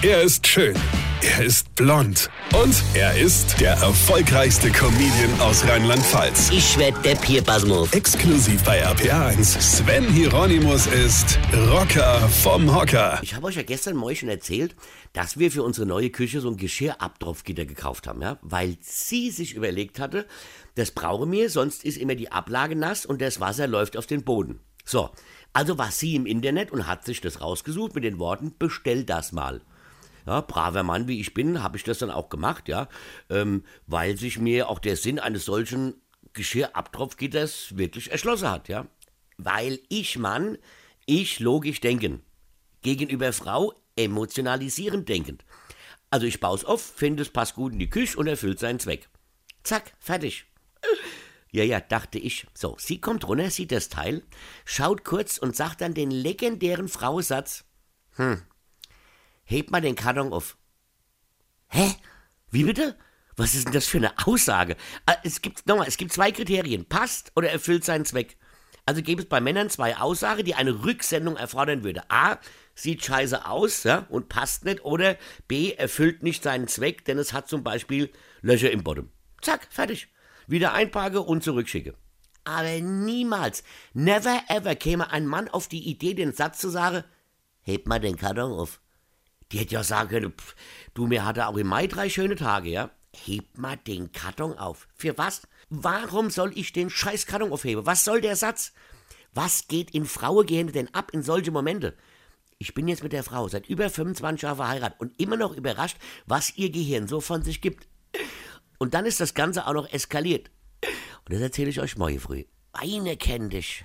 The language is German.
Er ist schön. Er ist blond. Und er ist der erfolgreichste Comedian aus Rheinland-Pfalz. Ich werd der Pierpasmus. Exklusiv bei RPA1. Sven Hieronymus ist Rocker vom Hocker. Ich habe euch ja gestern mal schon erzählt, dass wir für unsere neue Küche so ein Geschirrabtropfgitter gekauft haben, ja? Weil sie sich überlegt hatte, das brauche mir, sonst ist immer die Ablage nass und das Wasser läuft auf den Boden. So, also war sie im Internet und hat sich das rausgesucht mit den Worten, bestell das mal. Ja, braver Mann wie ich bin, habe ich das dann auch gemacht, ja, ähm, weil sich mir auch der Sinn eines solchen Geschirrabtropfgitters wirklich erschlossen hat, ja. Weil ich Mann, ich logisch denken. Gegenüber Frau emotionalisierend denkend. Also ich baue es auf, finde es passt gut in die Küche und erfüllt seinen Zweck. Zack, fertig. Ja, ja, dachte ich. So, sie kommt runter, sieht das Teil, schaut kurz und sagt dann den legendären Frauensatz. Hm, heb mal den Karton auf. Hä? Wie bitte? Was ist denn das für eine Aussage? Ah, Es gibt, nochmal, es gibt zwei Kriterien. Passt oder erfüllt seinen Zweck. Also gäbe es bei Männern zwei Aussagen, die eine Rücksendung erfordern würde. A, sieht scheiße aus ja, und passt nicht. Oder B, erfüllt nicht seinen Zweck, denn es hat zum Beispiel Löcher im Bottom. Zack, fertig. Wieder einparke und zurückschicke. Aber niemals, never ever käme ein Mann auf die Idee, den Satz zu sagen, heb mal den Karton auf. Die hätte ja sagen können, pff, du, mir hatte auch im Mai drei schöne Tage, ja? Heb mal den Karton auf. Für was? Warum soll ich den scheiß Karton aufheben? Was soll der Satz? Was geht in Frauengehände denn ab in solche Momente? Ich bin jetzt mit der Frau seit über 25 Jahren verheiratet und immer noch überrascht, was ihr Gehirn so von sich gibt. Und dann ist das Ganze auch noch eskaliert. Und das erzähle ich euch morgen früh. Weine kenn dich,